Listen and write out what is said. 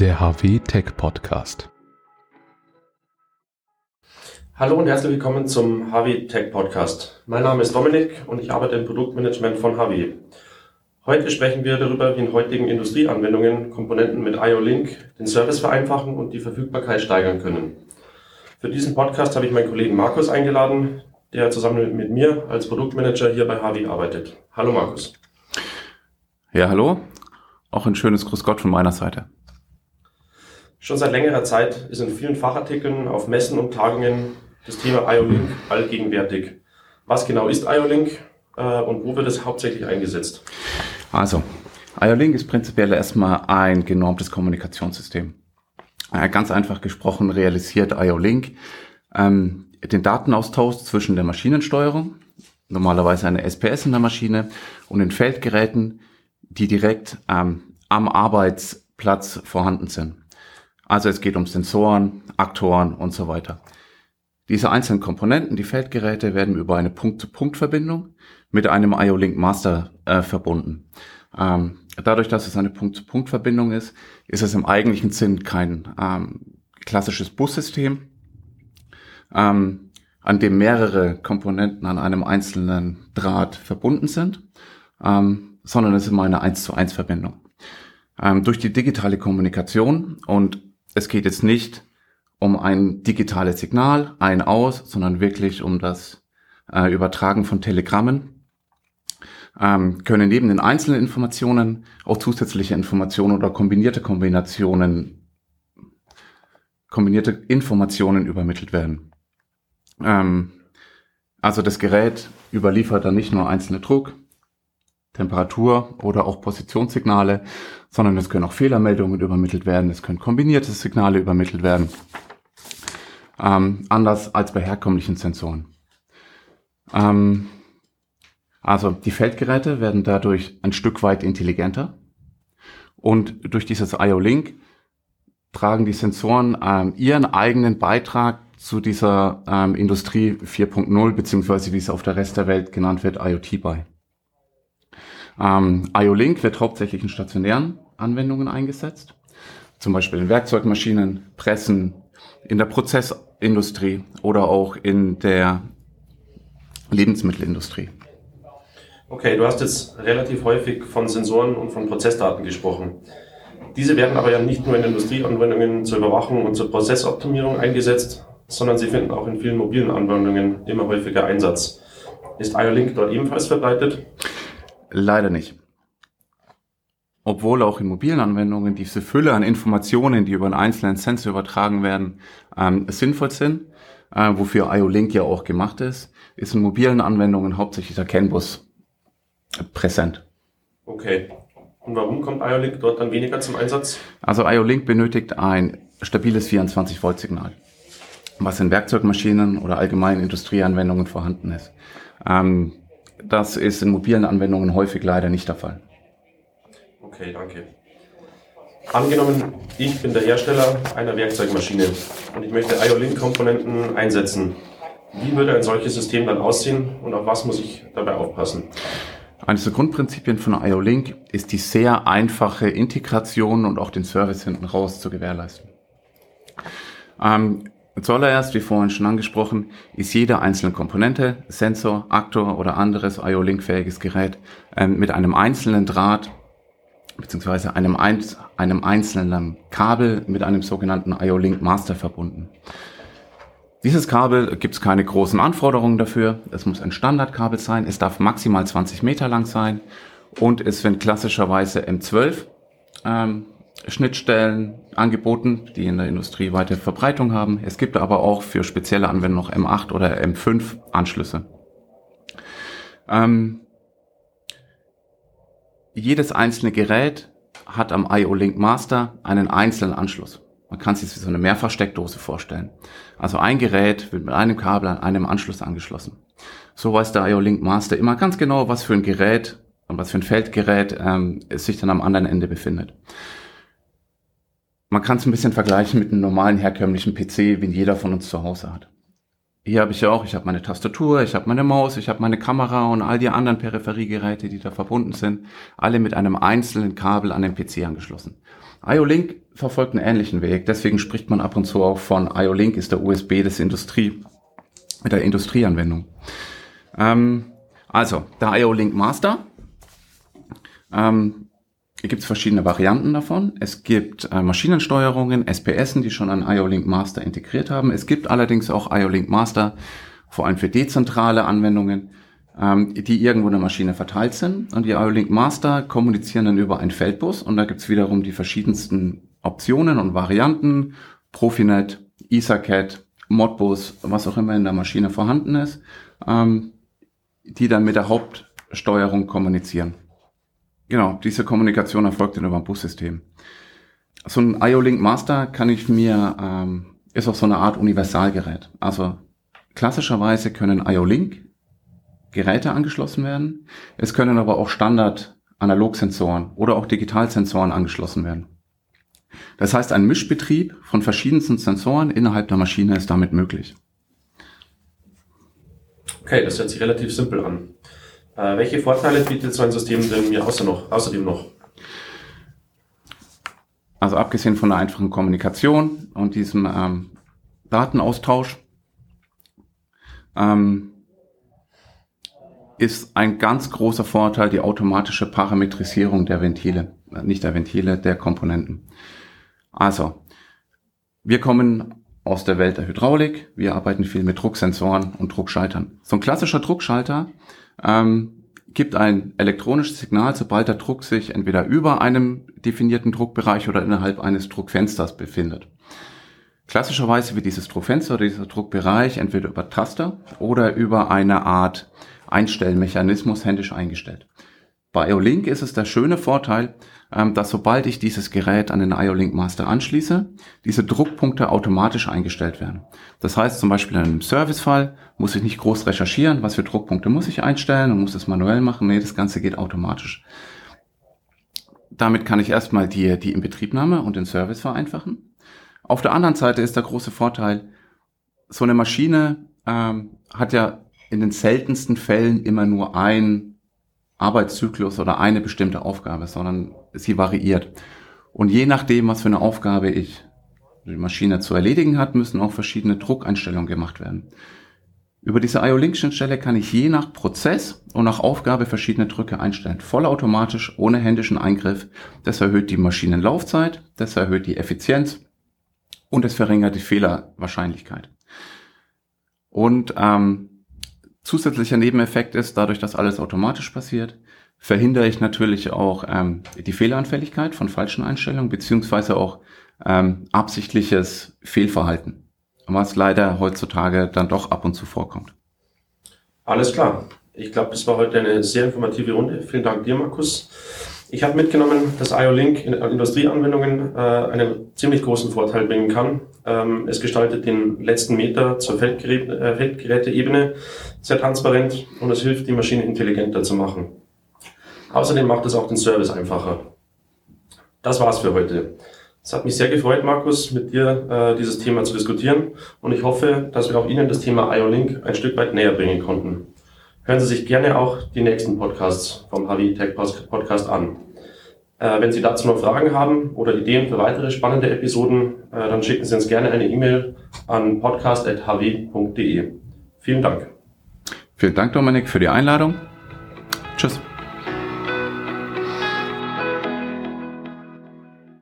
der HW Tech Podcast. Hallo und herzlich willkommen zum HW Tech Podcast. Mein Name ist Dominik und ich arbeite im Produktmanagement von HW. Heute sprechen wir darüber, wie in heutigen Industrieanwendungen Komponenten mit IO-Link den Service vereinfachen und die Verfügbarkeit steigern können. Für diesen Podcast habe ich meinen Kollegen Markus eingeladen, der zusammen mit mir als Produktmanager hier bei HW arbeitet. Hallo Markus. Ja, hallo. Auch ein schönes Gruß Gott von meiner Seite. Schon seit längerer Zeit ist in vielen Fachartikeln auf Messen und Tagungen das Thema IO-Link allgegenwärtig. Was genau ist IO-Link äh, und wo wird es hauptsächlich eingesetzt? Also, IO-Link ist prinzipiell erstmal ein genormtes Kommunikationssystem. Äh, ganz einfach gesprochen realisiert IO-Link ähm, den Datenaustausch zwischen der Maschinensteuerung, normalerweise eine SPS in der Maschine, und den Feldgeräten, die direkt ähm, am Arbeitsplatz vorhanden sind. Also es geht um Sensoren, Aktoren und so weiter. Diese einzelnen Komponenten, die Feldgeräte, werden über eine Punkt-zu-Punkt-Verbindung mit einem IO-Link Master äh, verbunden. Ähm, dadurch, dass es eine Punkt-zu-Punkt-Verbindung ist, ist es im eigentlichen Sinn kein ähm, klassisches Bussystem, ähm, an dem mehrere Komponenten an einem einzelnen Draht verbunden sind, ähm, sondern es ist immer eine 1 zu 1 Verbindung. Ähm, durch die digitale Kommunikation und es geht jetzt nicht um ein digitales Signal, ein aus, sondern wirklich um das äh, Übertragen von Telegrammen. Ähm, können neben den einzelnen Informationen auch zusätzliche Informationen oder kombinierte Kombinationen, kombinierte Informationen übermittelt werden. Ähm, also das Gerät überliefert dann nicht nur einzelne Druck, Temperatur oder auch Positionssignale, sondern es können auch Fehlermeldungen übermittelt werden, es können kombinierte Signale übermittelt werden, ähm, anders als bei herkömmlichen Sensoren. Ähm, also die Feldgeräte werden dadurch ein Stück weit intelligenter und durch dieses IO-Link tragen die Sensoren ähm, ihren eigenen Beitrag zu dieser ähm, Industrie 4.0 beziehungsweise wie es auf der Rest der Welt genannt wird, IoT bei. Ähm, IO-Link wird hauptsächlich in stationären Anwendungen eingesetzt, zum Beispiel in Werkzeugmaschinen, Pressen, in der Prozessindustrie oder auch in der Lebensmittelindustrie. Okay, du hast jetzt relativ häufig von Sensoren und von Prozessdaten gesprochen. Diese werden aber ja nicht nur in Industrieanwendungen zur Überwachung und zur Prozessoptimierung eingesetzt, sondern sie finden auch in vielen mobilen Anwendungen immer häufiger Einsatz. Ist IO-Link dort ebenfalls verbreitet? Leider nicht. Obwohl auch in mobilen Anwendungen diese Fülle an Informationen, die über einen einzelnen Sensor übertragen werden, ähm, sinnvoll sind, äh, wofür IO-Link ja auch gemacht ist, ist in mobilen Anwendungen hauptsächlich der CAN-Bus präsent. Okay. Und warum kommt IO-Link dort dann weniger zum Einsatz? Also IO-Link benötigt ein stabiles 24-Volt-Signal, was in Werkzeugmaschinen oder allgemeinen Industrieanwendungen vorhanden ist. Ähm, das ist in mobilen Anwendungen häufig leider nicht der Fall. Okay, danke. Angenommen, ich bin der Hersteller einer Werkzeugmaschine und ich möchte IO-Link-Komponenten einsetzen. Wie würde ein solches System dann aussehen und auf was muss ich dabei aufpassen? Eines der Grundprinzipien von IO-Link ist die sehr einfache Integration und auch den Service hinten raus zu gewährleisten. Ähm, Zuallererst, wie vorhin schon angesprochen, ist jede einzelne Komponente, Sensor, Aktor oder anderes IO-Link-fähiges Gerät ähm, mit einem einzelnen Draht beziehungsweise einem, ein, einem einzelnen Kabel mit einem sogenannten IO-Link Master verbunden. Dieses Kabel gibt es keine großen Anforderungen dafür. Es muss ein Standardkabel sein. Es darf maximal 20 Meter lang sein und es wird klassischerweise M12 ähm, Schnittstellen angeboten, die in der Industrie weite Verbreitung haben. Es gibt aber auch für spezielle Anwendungen noch M8 oder M5 Anschlüsse. Ähm, jedes einzelne Gerät hat am IO-Link Master einen einzelnen Anschluss. Man kann sich wie so eine Mehrfachsteckdose vorstellen. Also ein Gerät wird mit einem Kabel an einem Anschluss angeschlossen. So weiß der IO-Link Master immer ganz genau, was für ein Gerät und was für ein Feldgerät ähm, es sich dann am anderen Ende befindet. Man kann es ein bisschen vergleichen mit einem normalen herkömmlichen PC, wie jeder von uns zu Hause hat. hier habe ich ja auch, ich habe meine Tastatur, ich habe meine Maus, ich habe meine Kamera und all die anderen Peripheriegeräte, die da verbunden sind, alle mit einem einzelnen Kabel an den PC angeschlossen. IO-Link verfolgt einen ähnlichen Weg, deswegen spricht man ab und zu auch von IO-Link ist der USB des Industrie, der Industrieanwendung. Ähm, also, der IO-Link Master, ähm, gibt es verschiedene Varianten davon. Es gibt äh, Maschinensteuerungen, SPSen, die schon an IO-Link Master integriert haben. Es gibt allerdings auch IO-Link Master, vor allem für dezentrale Anwendungen, ähm, die irgendwo in der Maschine verteilt sind. Und die IO-Link Master kommunizieren dann über einen Feldbus und da gibt es wiederum die verschiedensten Optionen und Varianten. Profinet, EtherCAT, Modbus, was auch immer in der Maschine vorhanden ist, ähm, die dann mit der Hauptsteuerung kommunizieren. Genau, diese Kommunikation erfolgt dann über ein Bussystem. So ein IO-Link Master kann ich mir, ähm, ist auch so eine Art Universalgerät. Also klassischerweise können IO-Link Geräte angeschlossen werden. Es können aber auch Standard Analogsensoren oder auch Digitalsensoren angeschlossen werden. Das heißt, ein Mischbetrieb von verschiedensten Sensoren innerhalb der Maschine ist damit möglich. Okay, das hört sich relativ simpel an. Äh, welche Vorteile bietet so ein System denn mir außer noch, außerdem noch? Also abgesehen von der einfachen Kommunikation und diesem ähm, Datenaustausch ähm, ist ein ganz großer Vorteil die automatische Parametrisierung der Ventile, äh, nicht der Ventile, der Komponenten. Also, wir kommen aus der Welt der Hydraulik, wir arbeiten viel mit Drucksensoren und Druckschaltern. So ein klassischer Druckschalter ähm, gibt ein elektronisches Signal, sobald der Druck sich entweder über einem definierten Druckbereich oder innerhalb eines Druckfensters befindet. Klassischerweise wird dieses Druckfenster oder dieser Druckbereich entweder über Taster oder über eine Art Einstellmechanismus händisch eingestellt. Bei IO-Link ist es der schöne Vorteil, ähm, dass sobald ich dieses Gerät an den IO-Link Master anschließe, diese Druckpunkte automatisch eingestellt werden. Das heißt zum Beispiel in einem Servicefall muss ich nicht groß recherchieren, was für Druckpunkte muss ich einstellen und muss das manuell machen. Nee, das Ganze geht automatisch. Damit kann ich erstmal die, die Inbetriebnahme und den Service vereinfachen. Auf der anderen Seite ist der große Vorteil, so eine Maschine ähm, hat ja in den seltensten Fällen immer nur ein Arbeitszyklus oder eine bestimmte Aufgabe, sondern sie variiert. Und je nachdem, was für eine Aufgabe ich die Maschine zu erledigen hat, müssen auch verschiedene Druckeinstellungen gemacht werden. Über diese IO-Link-Schnittstelle kann ich je nach Prozess und nach Aufgabe verschiedene Drücke einstellen. Vollautomatisch, ohne händischen Eingriff. Das erhöht die Maschinenlaufzeit, das erhöht die Effizienz und es verringert die Fehlerwahrscheinlichkeit. Und ähm, Zusätzlicher Nebeneffekt ist, dadurch, dass alles automatisch passiert, verhindere ich natürlich auch ähm, die Fehleranfälligkeit von falschen Einstellungen beziehungsweise auch ähm, absichtliches Fehlverhalten, was leider heutzutage dann doch ab und zu vorkommt. Alles klar. Ich glaube, das war heute eine sehr informative Runde. Vielen Dank dir, Markus. Ich habe mitgenommen, dass IO-Link in Industrieanwendungen äh, einen ziemlich großen Vorteil bringen kann. Ähm, es gestaltet den letzten Meter zur Feldgerät, äh, Feldgeräteebene sehr transparent und es hilft, die Maschine intelligenter zu machen. Außerdem macht es auch den Service einfacher. Das war's für heute. Es hat mich sehr gefreut, Markus, mit dir äh, dieses Thema zu diskutieren und ich hoffe, dass wir auch Ihnen das Thema IO-Link ein Stück weit näher bringen konnten. Hören Sie sich gerne auch die nächsten Podcasts vom HW Tech Podcast an. Äh, wenn Sie dazu noch Fragen haben oder Ideen für weitere spannende Episoden, äh, dann schicken Sie uns gerne eine E-Mail an podcast.hw.de. Vielen Dank. Vielen Dank, Dominik, für die Einladung. Tschüss.